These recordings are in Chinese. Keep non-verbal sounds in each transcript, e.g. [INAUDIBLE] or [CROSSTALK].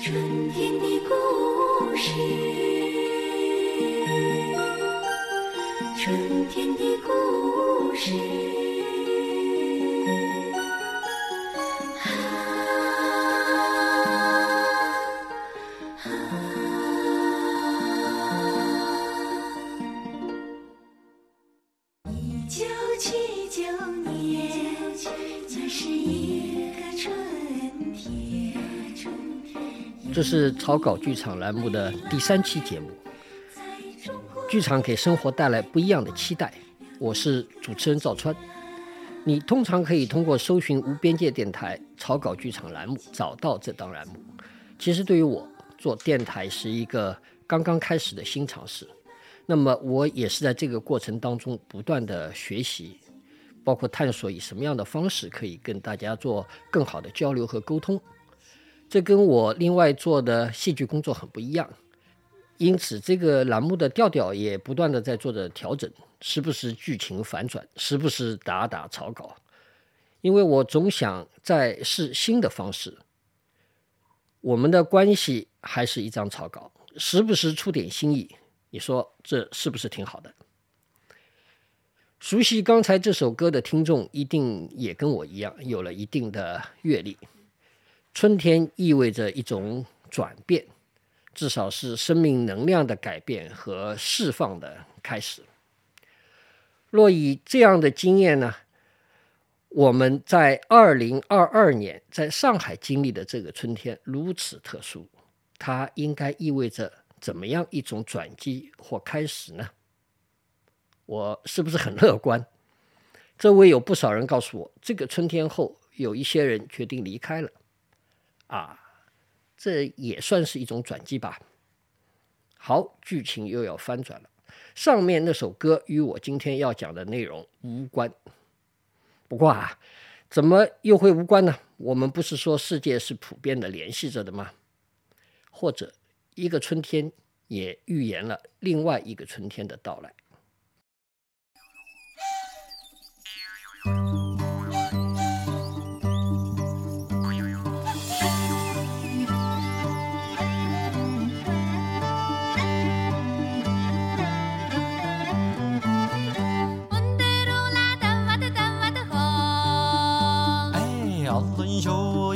春天的故事，春天的故事。这是草稿剧场栏目的第三期节目。剧场给生活带来不一样的期待，我是主持人赵川。你通常可以通过搜寻无边界电台草稿剧场栏目找到这档栏目。其实对于我做电台是一个刚刚开始的新尝试，那么我也是在这个过程当中不断的学习，包括探索以什么样的方式可以跟大家做更好的交流和沟通。这跟我另外做的戏剧工作很不一样，因此这个栏目的调调也不断的在做着调整，时不时剧情反转，时不时打打草稿，因为我总想再试新的方式。我们的关系还是一张草稿，时不时出点新意，你说这是不是挺好的？熟悉刚才这首歌的听众一定也跟我一样有了一定的阅历。春天意味着一种转变，至少是生命能量的改变和释放的开始。若以这样的经验呢，我们在二零二二年在上海经历的这个春天如此特殊，它应该意味着怎么样一种转机或开始呢？我是不是很乐观？周围有不少人告诉我，这个春天后，有一些人决定离开了。啊，这也算是一种转机吧。好，剧情又要翻转了。上面那首歌与我今天要讲的内容无关。不过啊，怎么又会无关呢？我们不是说世界是普遍的联系着的吗？或者一个春天也预言了另外一个春天的到来。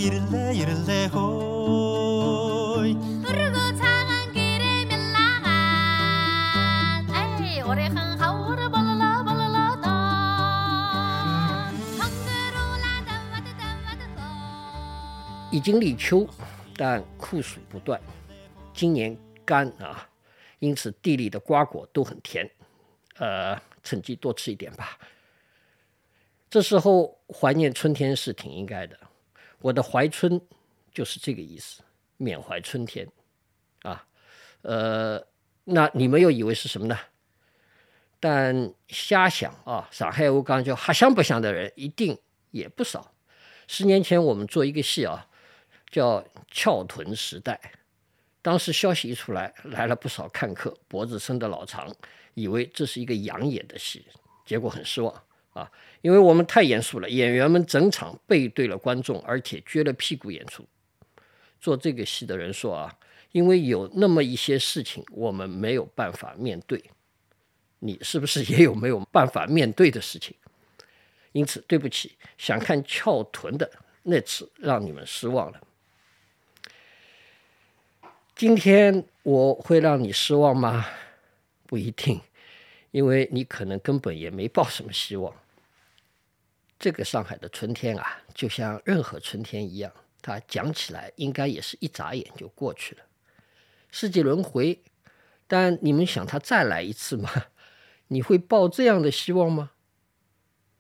이를래 이를래 호이 흐르고 차간 길에 멸랑한 에이 오래 흥하우르 볼러 볼러 던 헝그루라 담와드 담와드 호 已经立秋，但酷暑不断。今年干啊，因此地里的瓜果都很甜。呃，趁机多吃一点吧。这时候怀念春天是挺应该的。 我的怀春就是这个意思，缅怀春天啊。呃，那你们又以为是什么呢？但瞎想啊，上海话讲叫瞎想不想的人一定也不少。十年前我们做一个戏啊，叫《翘臀时代》，当时消息一出来，来了不少看客，脖子伸得老长，以为这是一个养眼的戏，结果很失望啊，因为我们太严肃了，演员们整场背对了观众，而且撅了屁股演出。做这个戏的人说啊，因为有那么一些事情我们没有办法面对，你是不是也有没有办法面对的事情？因此，对不起，想看翘臀的那次让你们失望了。今天我会让你失望吗？不一定，因为你可能根本也没抱什么希望。这个上海的春天啊，就像任何春天一样，它讲起来应该也是一眨眼就过去了。世纪轮回，但你们想它再来一次吗？你会抱这样的希望吗？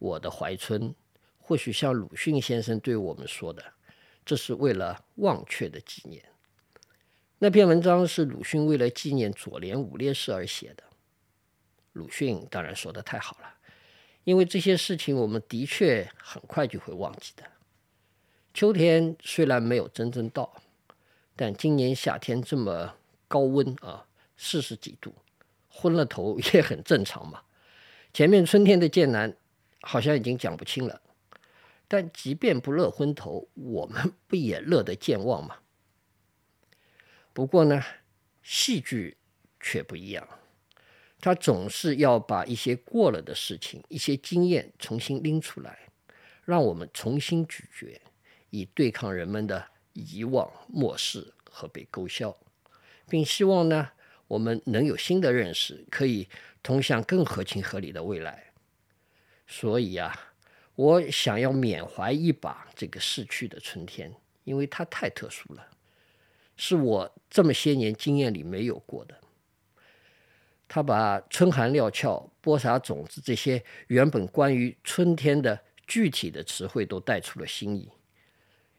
我的怀春，或许像鲁迅先生对我们说的，这是为了忘却的纪念。那篇文章是鲁迅为了纪念左联五烈士而写的。鲁迅当然说的太好了，因为这些事情我们的确很快就会忘记的。秋天虽然没有真正到，但今年夏天这么高温啊，四十几度，昏了头也很正常嘛。前面春天的剑南好像已经讲不清了，但即便不乐昏头，我们不也乐得健忘吗？不过呢，戏剧却不一样，他总是要把一些过了的事情、一些经验重新拎出来，让我们重新咀嚼，以对抗人们的遗忘、漠视和被勾销，并希望呢，我们能有新的认识，可以通向更合情合理的未来。所以啊，我想要缅怀一把这个逝去的春天，因为它太特殊了。是我这么些年经验里没有过的。他把春寒料峭、播撒种子这些原本关于春天的具体的词汇都带出了新意。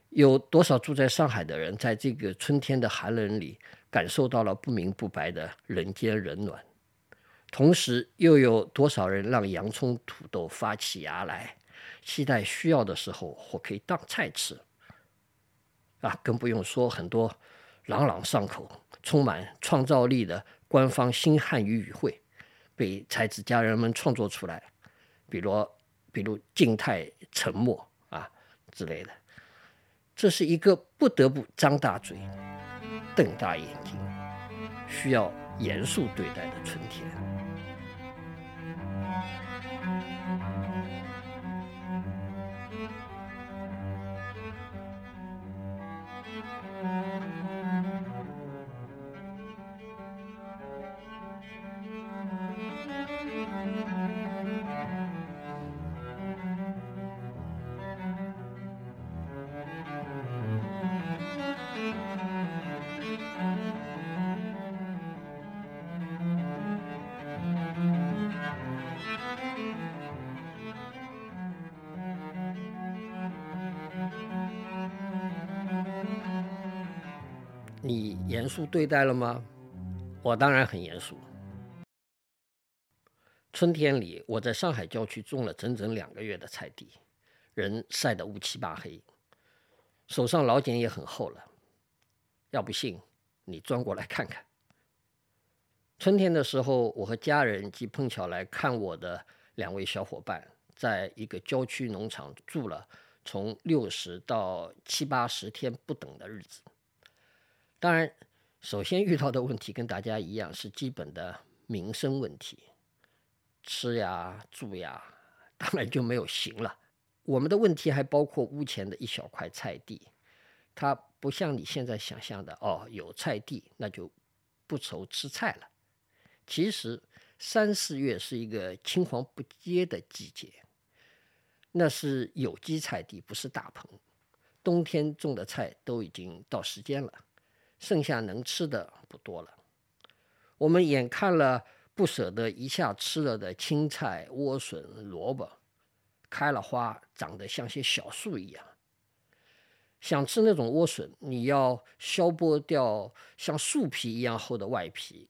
有多少住在上海的人，在这个春天的寒冷里，感受到了不明不白的人间冷暖？同时，又有多少人让洋葱、土豆发起芽来，期待需要的时候或可以当菜吃？啊，更不用说很多。朗朗上口、充满创造力的官方新汉语语汇，被才子佳人们创作出来，比如比如静态沉默啊之类的，这是一个不得不张大嘴、瞪大眼睛、需要严肃对待的春天。肃对待了吗？我当然很严肃。春天里，我在上海郊区种了整整两个月的菜地，人晒得乌漆八黑，手上老茧也很厚了。要不信，你钻过来看看。春天的时候，我和家人及碰巧来看我的两位小伙伴，在一个郊区农场住了从六十到七八十天不等的日子。当然，首先遇到的问题跟大家一样，是基本的民生问题，吃呀、住呀，[LAUGHS] 当然就没有行了。我们的问题还包括屋前的一小块菜地，它不像你现在想象的哦，有菜地那就不愁吃菜了。其实三四月是一个青黄不接的季节，那是有机菜地，不是大棚。冬天种的菜都已经到时间了，剩下能吃的不多了。我们眼看了不舍得一下吃了的青菜、莴笋、萝卜，开了花，长得像些小树一样。想吃那种莴笋，你要削剥掉像树皮一样厚的外皮。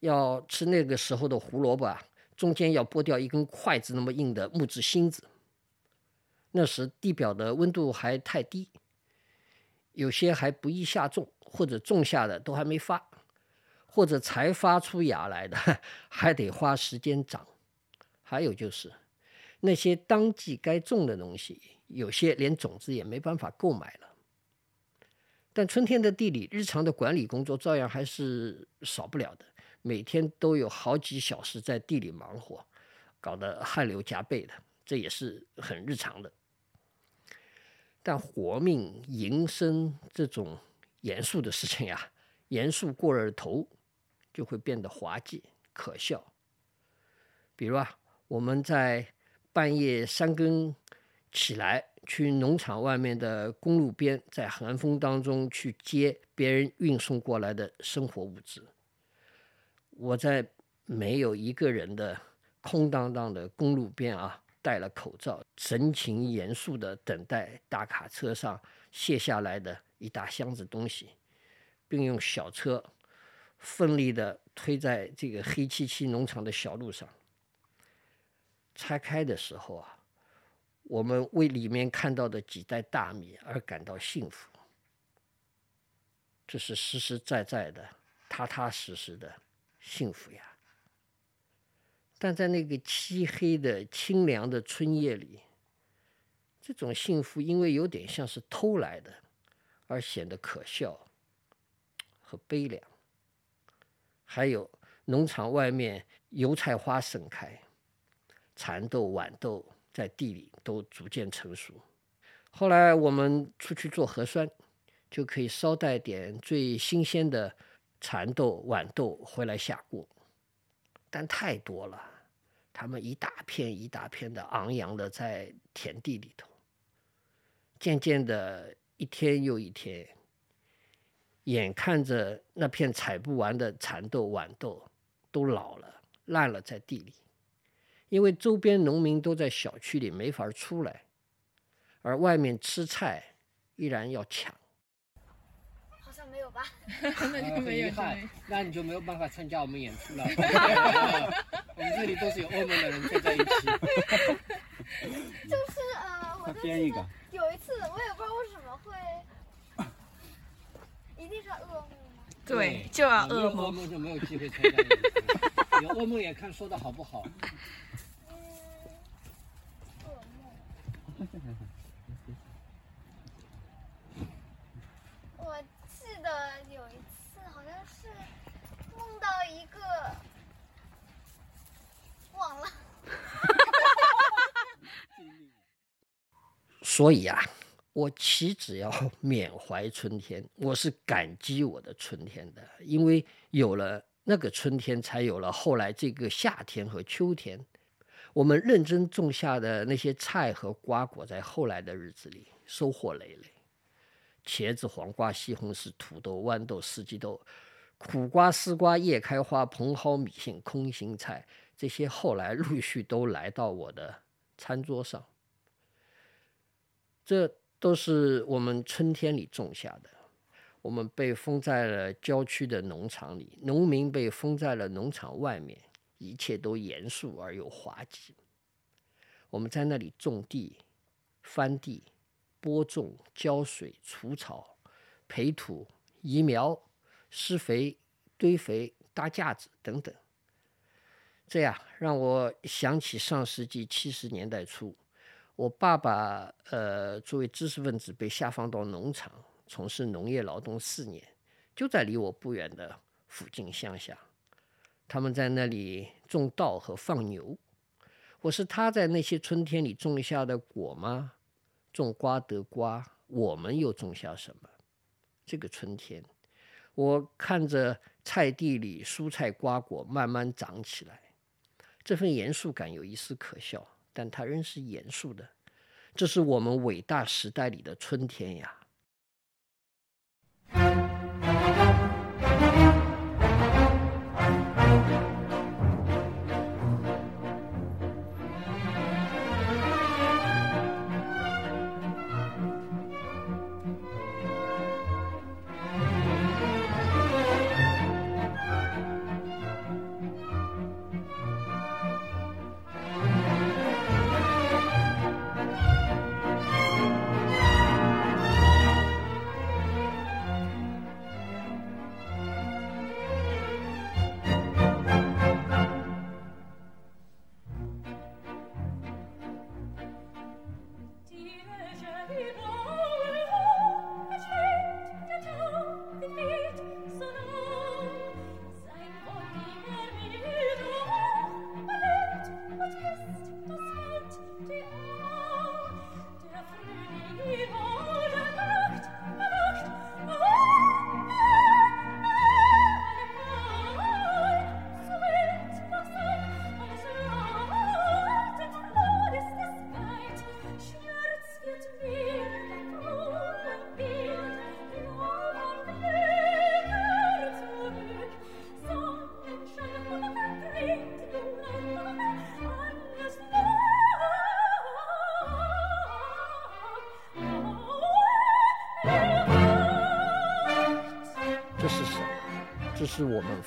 要吃那个时候的胡萝卜，中间要剥掉一根筷子那么硬的木质芯子。那时地表的温度还太低，有些还不易下种，或者种下的都还没发，或者才发出芽来的，还得花时间长。还有就是那些当季该种的东西，有些连种子也没办法购买了。但春天的地里，日常的管理工作照样还是少不了的。每天都有好几小时在地里忙活，搞得汗流浃背的，这也是很日常的。但活命营生这种严肃的事情呀，严肃过了头，就会变得滑稽可笑。比如啊，我们在半夜三更起来，去农场外面的公路边，在寒风当中去接别人运送过来的生活物资。我在没有一个人的空荡荡的公路边啊，戴了口罩，神情严肃地等待大卡车上卸下来的一大箱子东西，并用小车奋力地推在这个黑漆漆农场的小路上。拆开的时候啊，我们为里面看到的几袋大米而感到幸福。这是实实在在的、踏踏实实的。幸福呀！但在那个漆黑的、清凉的春夜里，这种幸福因为有点像是偷来的，而显得可笑，和悲凉。还有农场外面油菜花盛开，蚕豆、豌豆在地里都逐渐成熟。后来我们出去做核酸，就可以捎带点最新鲜的蚕豆、豌豆回来下锅，但太多了，他们一大片一大片的昂扬的在田地里头。渐渐的，一天又一天，眼看着那片采不完的蚕豆、豌豆都老了、烂了在地里，因为周边农民都在小区里没法出来，而外面吃菜依然要抢。好吧？[LAUGHS] 那就没有很遗憾那你就没有办法参加我们演出了。[LAUGHS] [LAUGHS] 我们这里都是有欧盟的人聚在一起。就是呃，我就编一个，有一次，我也不知道为什么会，一定是噩梦吗？对，就要噩梦。梦就没有机会参加演出。有噩梦也看说的好不好。嗯，噩梦。我记得有一次，好像是梦到一个，忘了。[LAUGHS] 所以啊，我岂止要缅怀春天，我是感激我的春天的，因为有了那个春天，才有了后来这个夏天和秋天。我们认真种下的那些菜和瓜果，在后来的日子里收获累累。茄子、黄瓜、西红柿、土豆、豌豆、四季豆、苦瓜、丝瓜、叶开花、茼蒿、米杏、空心菜，这些后来陆续都来到我的餐桌上。这都是我们春天里种下的。我们被封在了郊区的农场里，农民被封在了农场外面，一切都严肃而又滑稽。我们在那里种地、翻地、播种、浇水、除草、培土、移苗、施肥、堆肥、搭架子等等。这样让我想起上世纪七十年代初，我爸爸呃作为知识分子被下放到农场从事农业劳动四年，就在离我不远的附近乡下。他们在那里种稻和放牛。我是他在那些春天里种下的果吗？种瓜得瓜，我们又种下什么？这个春天，我看着菜地里蔬菜瓜果慢慢长起来，这份严肃感有一丝可笑，但它仍是严肃的。这是我们伟大时代里的春天呀！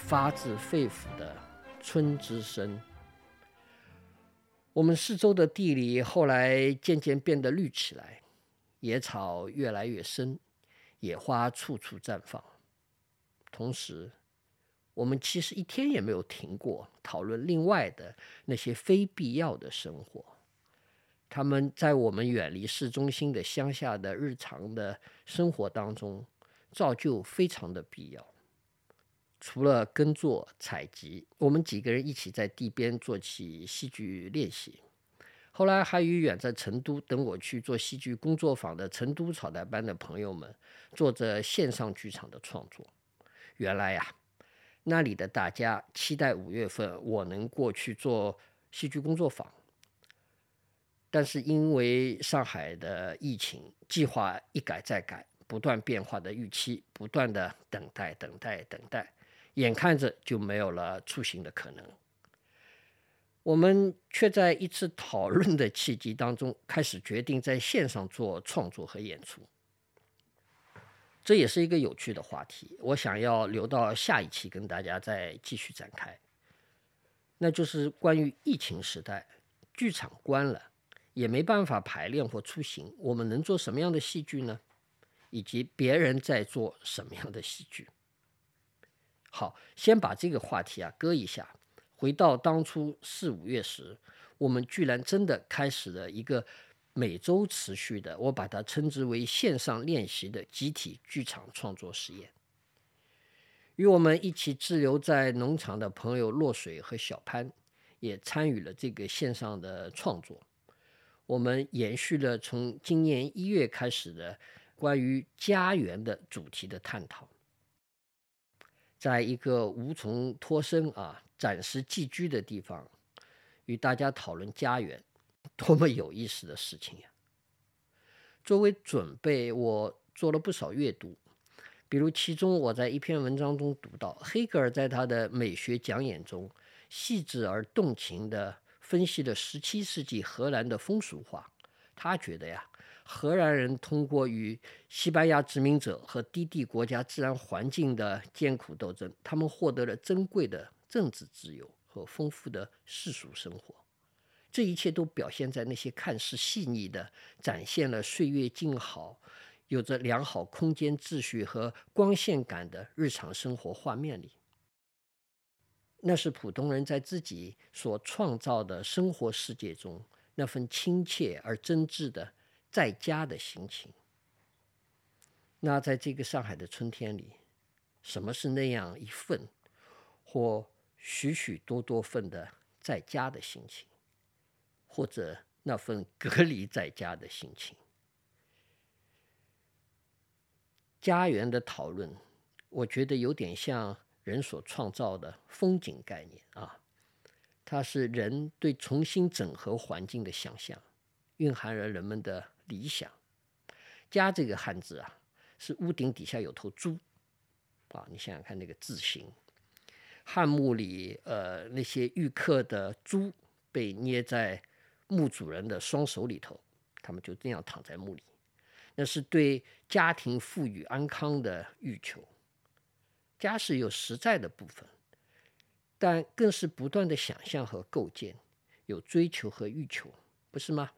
发自肺腑的春之声。我们四周的地里后来渐渐变得绿起来，野草越来越深，野花处处绽放。同时，我们其实一天也没有停过讨论另外的那些非必要的生活。他们在我们远离市中心的乡下的日常的生活当中，造就非常的必要。除了耕作采集，我们几个人一起在地边做起戏剧练习。后来还与远在成都等我去做戏剧工作坊的成都草台班的朋友们，做着线上剧场的创作。原来呀，那里的大家期待五月份我能过去做戏剧工作坊，但是因为上海的疫情，计划一改再改，不断变化的预期，不断的等待、等待、等待，眼看着就没有了出行的可能。我们却在一次讨论的契机当中，开始决定在线上做创作和演出。这也是一个有趣的话题，我想要留到下一期跟大家再继续展开。那就是关于疫情时代，剧场关了，也没办法排练或出行，我们能做什么样的戏剧呢？以及别人在做什么样的戏剧？好，先把这个话题啊搁一下。回到当初四五月时，我们居然真的开始了一个每周持续的，我把它称之为线上练习的集体剧场创作实验。与我们一起滞留在农场的朋友落水和小潘也参与了这个线上的创作。我们延续了从今年一月开始的关于家园的主题的探讨，在一个无从脱身啊。暂时寄居的地方，与大家讨论家园，多么有意思的事情呀！作为准备，我做了不少阅读，比如其中我在一篇文章中读到，黑格尔在他的美学讲演中，细致而动情地分析了17世纪荷兰的风俗化。他觉得呀，荷兰人通过与西班牙殖民者和低地国家自然环境的艰苦斗争，他们获得了珍贵的。政治自由和丰富的世俗生活，这一切都表现在那些看似细腻的、展现了岁月静好、有着良好空间秩序和光线感的日常生活画面里。那是普通人在自己所创造的生活世界中那份亲切而真挚的在家的心情。那在这个上海的春天里，什么是那样一份或？许许多多份的在家的心情，或者那份隔离在家的心情。家园的讨论，我觉得有点像人所创造的风景概念啊，它是人对重新整合环境的想象，蕴含了人们的理想。家这个汉字啊，是屋顶底下有头猪啊，你想想看那个字形。汉墓里，呃，那些遇客的猪被捏在墓主人的双手里头，他们就这样躺在墓里。那是对家庭富裕安康的欲求。家是有实在的部分，但更是不断的想象和构建，有追求和欲求，不是吗？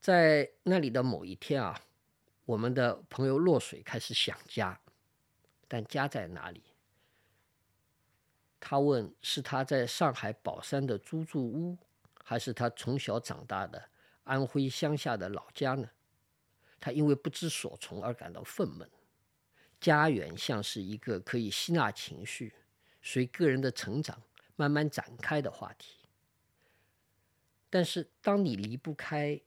在那里的某一天啊，我们的朋友落水开始想家。但家在哪里？他问：是他在上海宝山的租住屋，还是他从小长大的安徽乡下的老家呢？他因为不知所从而感到愤懑。家园像是一个可以吸纳情绪、随个人的成长慢慢展开的话题。但是，当你离不开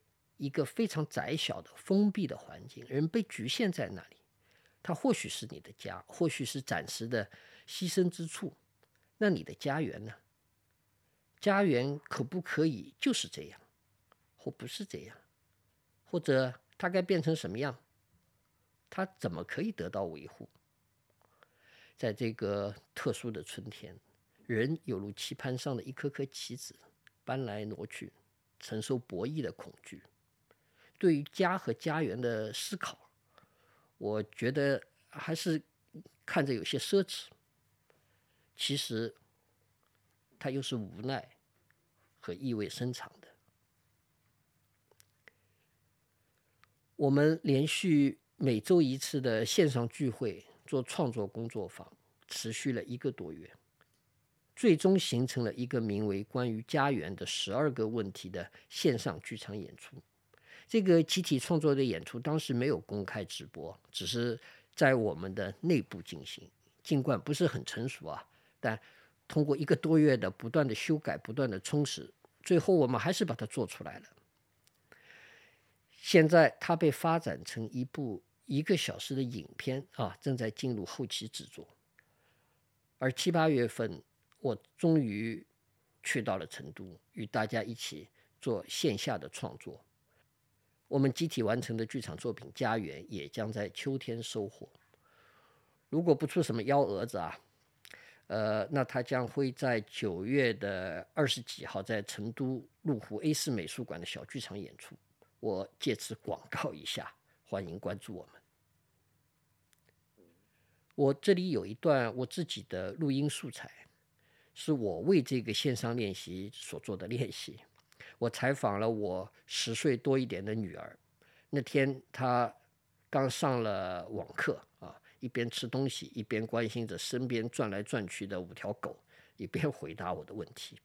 一个非常窄小的封闭的环境，人被局限在那里。它或许是你的家，或许是暂时的栖身之处。那你的家园呢？家园可不可以就是这样，或不是这样？或者它该变成什么样？它怎么可以得到维护？在这个特殊的春天，人有如棋盘上的一颗颗棋子，搬来挪去，承受博弈的恐惧。对于家和家园的思考。我觉得还是看着有些奢侈，其实它又是无奈和意味深长的。我们连续每周一次的线上聚会做创作工作坊，持续了一个多月，最终形成了一个名为《关于家园的十二个问题》的线上剧场演出。这个集体创作的演出当时没有公开直播，只是在我们的内部进行，尽管不是很成熟啊，但通过一个多月的不断的修改、不断的充实，最后我们还是把它做出来了。现在它被发展成一部一个小时的影片啊，正在进入后期制作。而七八月份，我终于去到了成都，与大家一起做线下的创作。我们集体完成的剧场作品《家园》也将在秋天收获。如果不出什么幺蛾子啊，呃，那它将会在九月的二十几号在成都麓湖 A 四美术馆的小剧场演出。我借此广告一下，欢迎关注我们。我这里有一段我自己的录音素材，是我为这个线上练习所做的练习。我采访了我十岁多一点的女儿，那天她刚上了网课啊，一边吃东西，一边关心着身边转来转去的五条狗，一边回答我的问题。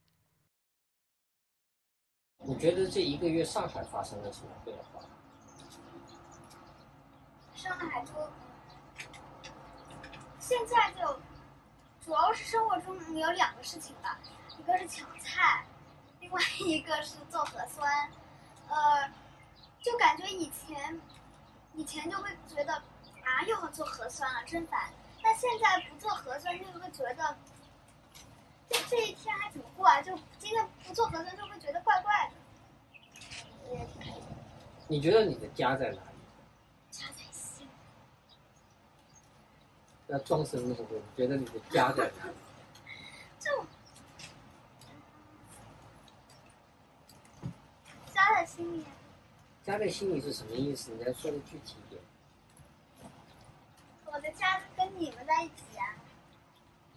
你觉得这一个月上海发生了什么变化？上海就现在就主要是生活中有两个事情吧，一个是抢菜，另外一个是做核酸。呃，就感觉以前以前就会觉得啊又要做核酸了，真烦。但现在不做核酸就会觉得，这这一天还怎么过啊？就今天不做核酸就会觉得怪怪的。也你觉得你的家在哪里？家在心。要装神弄鬼，你觉得你的家在哪里？[LAUGHS] 就家在心里，心里是什么意思？你要说的具体一点。我的家跟你们在一起啊。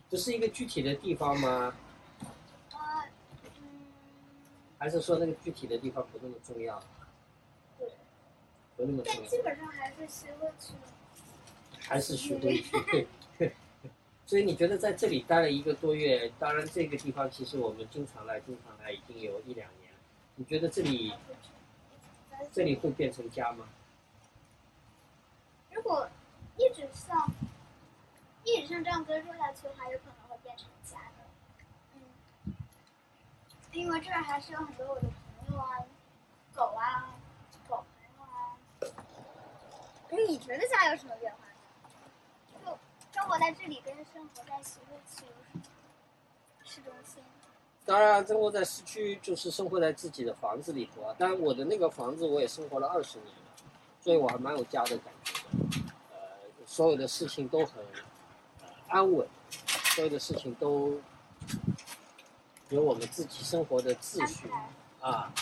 不是一个具体的地方吗？呃，嗯，还是说那个具体的地方不那么重要？对，不那么重但，基本上还是徐汇区。还是徐汇区。[LAUGHS] 所以你觉得在这里待了一个多月，当然这个地方其实我们经常来，经常来已经有一两年。你觉得这里这里会变成家吗？如果一直像一直像这样跟住下去的话，有可能会变成家的。嗯，因为这儿还是有很多我的朋友啊、狗啊、狗朋友啊。你觉得家有什么变化？就生活在这里跟生活在徐汇区有什么市中心？当然，生活在市区就是生活在自己的房子里头啊。但，我的那个房子我也生活了二十年了，所以我还蛮有家的感觉的。呃，所有的事情都很、安稳，所有的事情都有我们自己生活的秩序啊。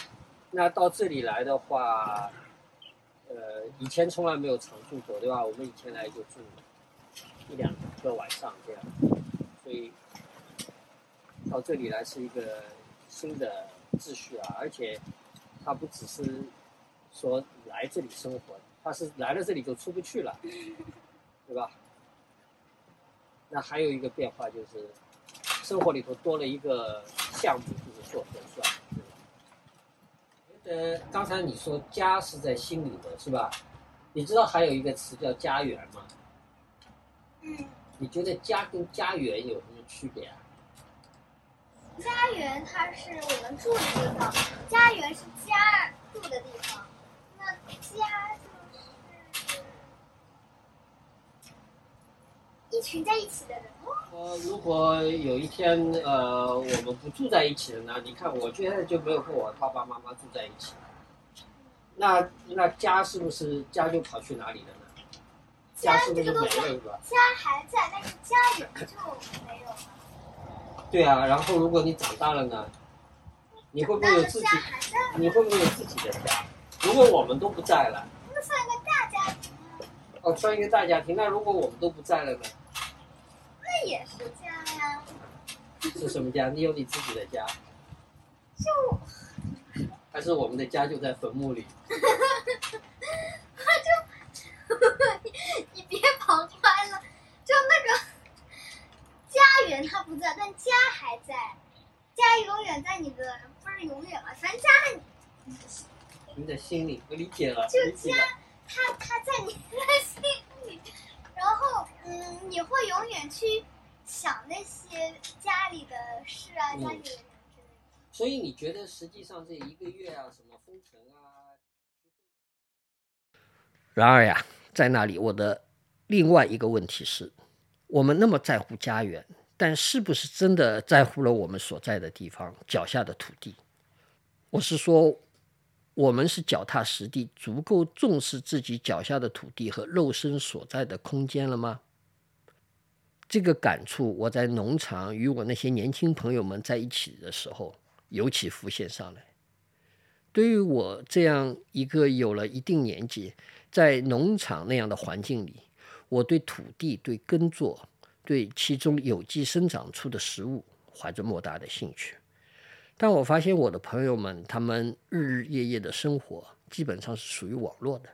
那到这里来的话，呃，以前从来没有常住过，对吧？我们以前来就住一两个晚上这样，所以到这里来是一个新的秩序啊，而且他不只是说来这里生活，他是来了这里就出不去了，对吧？那还有一个变化就是，生活里头多了一个项目，就是做核酸，对吧？呃，刚才你说家是在心里的，是吧？你知道还有一个词叫家园吗？嗯，你觉得家跟家园有什么区别啊？家园它是我们住的地方，家园是家住的地方，那家就是一群在一起的人哦。呃，如果有一天呃我们不住在一起了呢？你看我现在就没有跟我爸爸妈妈住在一起，那那家是不是家就跑去哪里了呢？家是不是没这个东西了是吧？家还在，但是家园就没有了。对啊，然后如果你长大了呢，你会不会有自己家？你会不会有自己的家？如果我们都不在了，那算一个大家庭啊，哦，算一个大家庭，那如果我们都不在了呢？那也是家呀。是什么家？你有你自己的家，就还是我们的家就在坟墓里？[LAUGHS] 就 [LAUGHS] 你别跑开了，就那个家园它不在，但家还在，家永远在你的，不是永远吧，反正家在你你的心里，我理解了，就。家，他他在你的心里，然后嗯，你会永远去想那些家里的事啊，嗯家里的人之类的。所以你觉得实际上这一个月啊，什么封城啊？然而呀，在那里我的另外一个问题是，我们那么在乎家园，但是不是真的在乎了我们所在的地方脚下的土地？我是说，我们是脚踏实地，足够重视自己脚下的土地和肉身所在的空间了吗？这个感触，我在农场与我那些年轻朋友们在一起的时候，尤其浮现上来。对于我这样一个有了一定年纪，在农场那样的环境里，我对土地、对耕作、对其中有机生长出的食物怀着莫大的兴趣。但我发现我的朋友们，他们日日夜夜的生活基本上是属于网络的，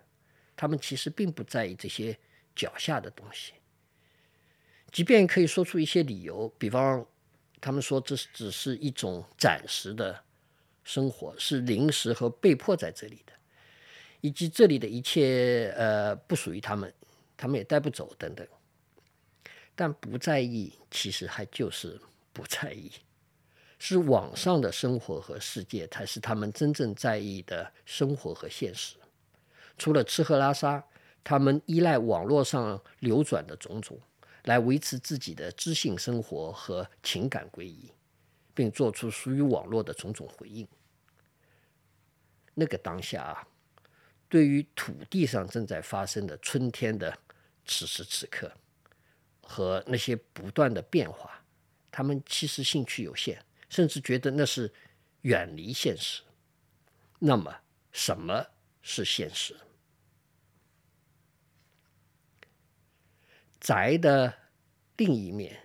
他们其实并不在意这些脚下的东西。即便可以说出一些理由，比方他们说这只是一种暂时的生活，是临时和被迫在这里的，以及这里的一切呃不属于他们，他们也带不走等等。但不在意，其实还就是不在意，是网上的生活和世界才是他们真正在意的生活和现实。除了吃喝拉撒，他们依赖网络上流转的种种。来维持自己的知性生活和情感归一，并做出属于网络的种种回应。那个当下啊，对于土地上正在发生的春天的此时此刻和那些不断的变化，他们其实兴趣有限，甚至觉得那是远离现实。那么，什么是现实？宅的另一面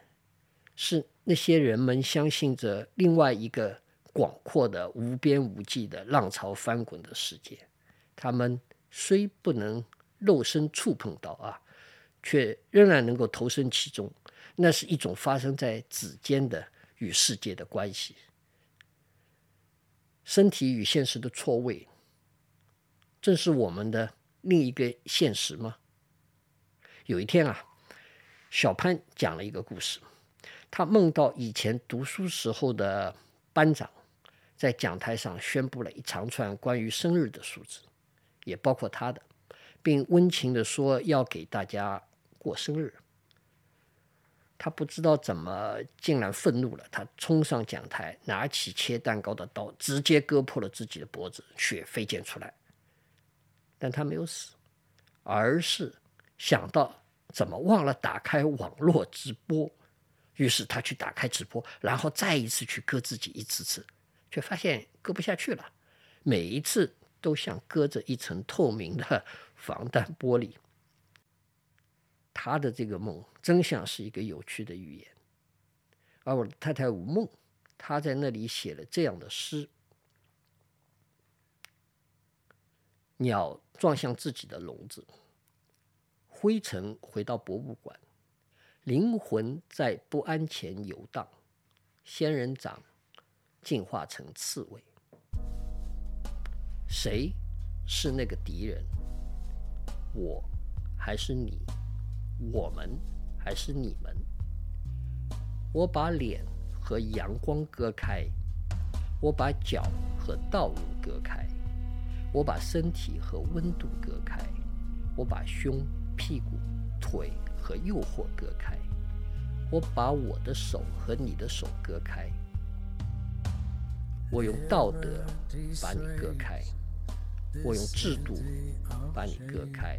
是那些人们相信着另外一个广阔的、无边无际的浪潮翻滚的世界。他们虽不能肉身触碰到啊，却仍然能够投身其中。那是一种发生在指尖的与世界的关系。身体与现实的错位，正是我们的另一个现实吗？有一天啊。小潘讲了一个故事，他梦到以前读书时候的班长在讲台上宣布了一长串关于生日的数字，也包括他的，并温情地说要给大家过生日。他不知道怎么竟然愤怒了，他冲上讲台，拿起切蛋糕的刀，直接割破了自己的脖子，血飞溅出来。但他没有死，而是想到。怎么忘了打开网络直播？于是他去打开直播，然后再一次去割自己一次次，却发现割不下去了。每一次都像割着一层透明的防弹玻璃。他的这个梦真像是一个有趣的寓言。而我的太太吴梦，她在那里写了这样的诗：鸟撞向自己的笼子。灰尘回到博物馆，灵魂在不安前游荡，仙人掌进化成刺猬。谁是那个敌人？我还是你？我们还是你们？我把脸和阳光割开，我把脚和道路割开，我把身体和温度割开，我把胸。屁股、腿和诱惑割开，我把我的手和你的手割开。我用道德把你割开，我用制度把你割开，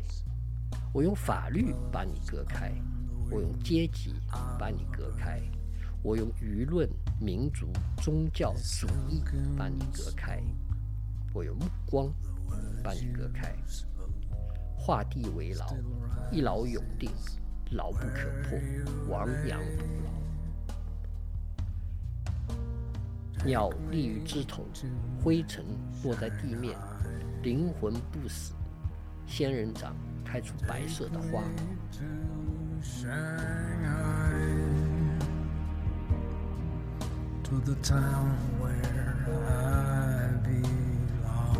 我用法律把你隔开，我用阶级把你隔开，我用舆论、民族、宗教、主义把你隔开，我用目光把你隔开。画地为牢，一劳永定，牢不可破，亡羊补牢。鸟立于枝头，灰尘落在地面，灵魂不死。仙人掌开出白色的花。To the town where I belong.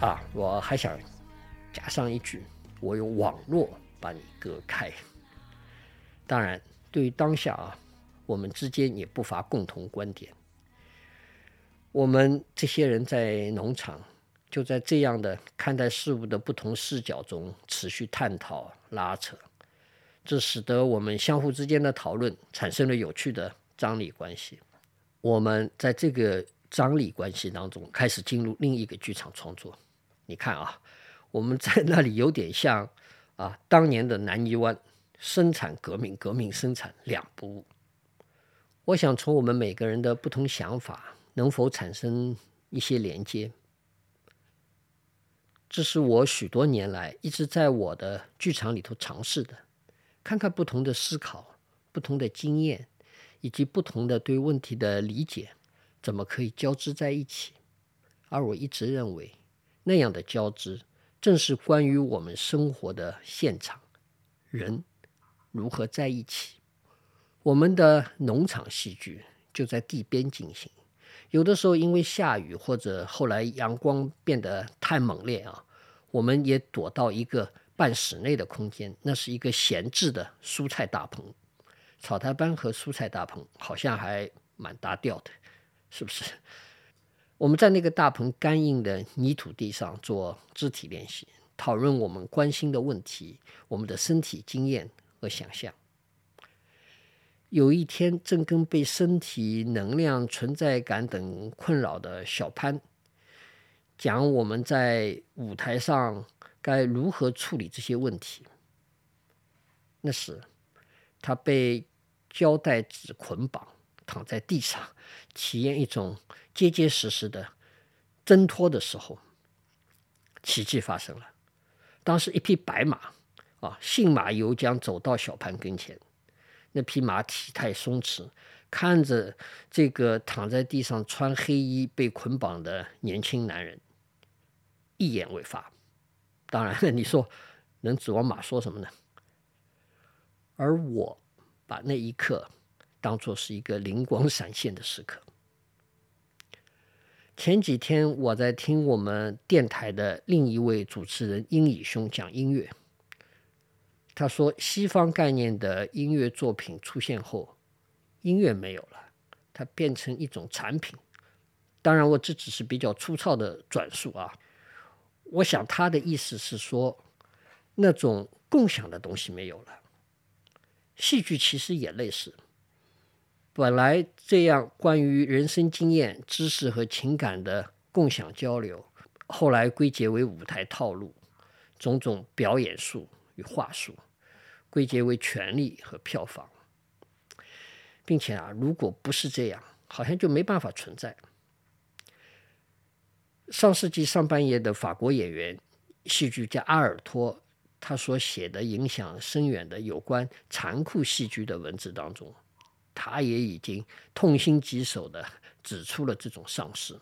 啊，我还想加上一句，我用网络把你隔开。当然，对于当下啊，我们之间也不乏共同观点。我们这些人在农场，就在这样的看待事物的不同视角中持续探讨、拉扯，这使得我们相互之间的讨论产生了有趣的张力关系。我们在这个张力关系当中开始进入另一个剧场创作。你看啊，我们在那里有点像啊当年的南泥湾。生产革命，革命生产两不误。我想从我们每个人的不同想法，能否产生一些连接？这是我许多年来一直在我的剧场里头尝试的，看看不同的思考、不同的经验，以及不同的对问题的理解，怎么可以交织在一起？而我一直认为，那样的交织，正是关于我们生活的现场，人。如何在一起？我们的农场戏剧就在地边进行。有的时候因为下雨，或者后来阳光变得太猛烈啊，我们也躲到一个半室内的空间。那是一个闲置的蔬菜大棚，草台班和蔬菜大棚好像还蛮搭调的，是不是？[LAUGHS] 我们在那个大棚干硬的泥土地上做肢体练习，讨论我们关心的问题，我们的身体经验。和想象，有一天正跟被身体能量、存在感等困扰的小潘讲，我们在舞台上该如何处理这些问题。那时，他被胶带纸捆绑，躺在地上，体验一种结结实实的挣脱的时候，奇迹发生了。当时，一匹白马。啊，信马由缰走到小潘跟前，那匹马体态松弛，看着这个躺在地上穿黑衣被捆绑的年轻男人，一言未发。当然了，你说能指望马说什么呢？而我把那一刻当作是一个灵光闪现的时刻。前几天我在听我们电台的另一位主持人英乙兄讲音乐。他说：“西方概念的音乐作品出现后，音乐没有了，它变成一种产品。当然，我这只是比较粗糙的转述啊。我想他的意思是说，那种共享的东西没有了。戏剧其实也类似，本来这样关于人生经验、知识和情感的共享交流，后来归结为舞台套路、种种表演术与话术。”归结为权力和票房，并且啊，如果不是这样，好像就没办法存在。上世纪上半叶的法国演员、戏剧家阿尔托，他所写的影响深远的有关残酷戏剧的文字当中，他也已经痛心疾首的指出了这种丧失。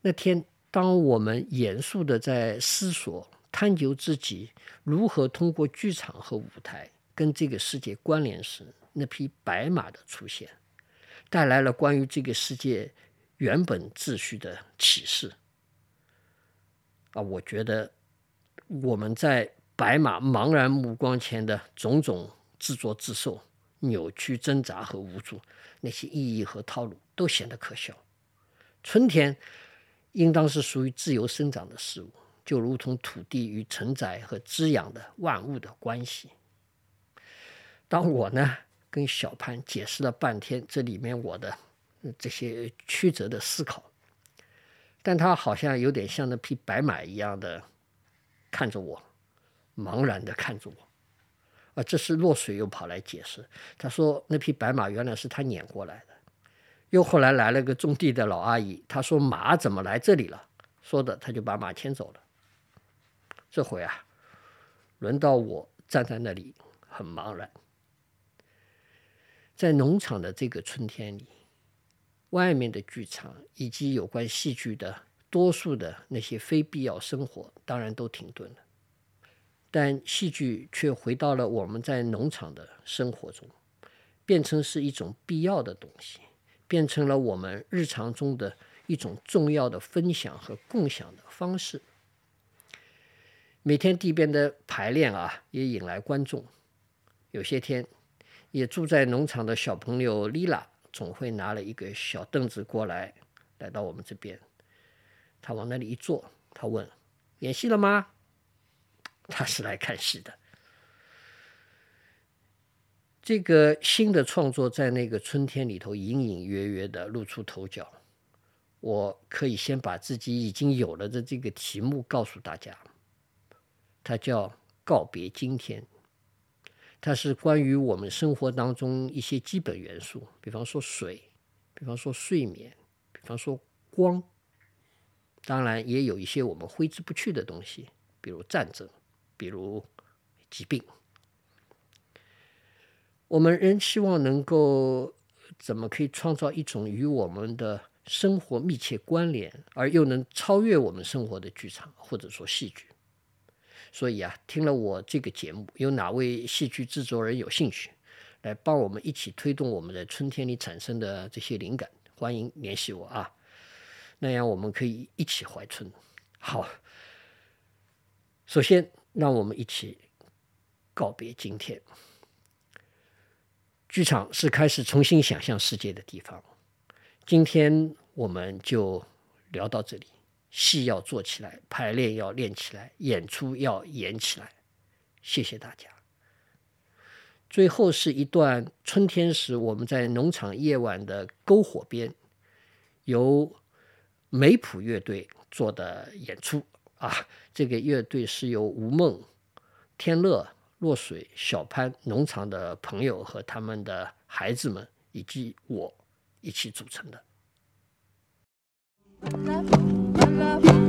那天，当我们严肃的在思索。探究自己如何通过剧场和舞台跟这个世界关联时，那匹白马的出现，带来了关于这个世界原本秩序的启示。啊，我觉得我们在白马茫然目光前的种种自作自受、扭曲挣扎和无助，那些意义和套路都显得可笑。春天应当是属于自由生长的事物。就如同土地与承载和滋养的万物的关系。当我呢跟小潘解释了半天这里面我的这些曲折的思考，但他好像有点像那匹白马一样的看着我，茫然的看着我。啊，这时落水又跑来解释，他说那匹白马原来是他撵过来的。又后来来了个种地的老阿姨，她说马怎么来这里了？说的他就把马牵走了。这回啊，轮到我站在那里，很茫然。在农场的这个春天里，外面的剧场以及有关戏剧的多数的那些非必要生活，当然都停顿了。但戏剧却回到了我们在农场的生活中，变成是一种必要的东西，变成了我们日常中的一种重要的分享和共享的方式。每天地边的排练啊，也引来观众。有些天，也住在农场的小朋友丽拉总会拿了一个小凳子过来，来到我们这边。他往那里一坐，他问：“演戏了吗？”他是来看戏的。这个新的创作在那个春天里头隐隐约约的露出头角。我可以先把自己已经有了的这个题目告诉大家，它叫“告别今天”。它是关于我们生活当中一些基本元素，比方说水，比方说睡眠，比方说光。当然，也有一些我们挥之不去的东西，比如战争，比如疾病。我们仍希望能够怎么可以创造一种与我们的生活密切关联，而又能超越我们生活的剧场或者说戏剧。所以啊，听了我这个节目，有哪位戏剧制作人有兴趣来帮我们一起推动我们在春天里产生的这些灵感，欢迎联系我啊。那样我们可以一起怀春。好，首先让我们一起告别今天。剧场是开始重新想象世界的地方。今天我们就聊到这里，戏要做起来，排练要练起来，演出要演起来。谢谢大家。最后是一段春天时我们在农场夜晚的篝火边，由梅普乐队做的演出啊。这个乐队是由吴梦、天乐。落水、小潘农场的朋友和他们的孩子们，以及我一起组成的。Love, I love.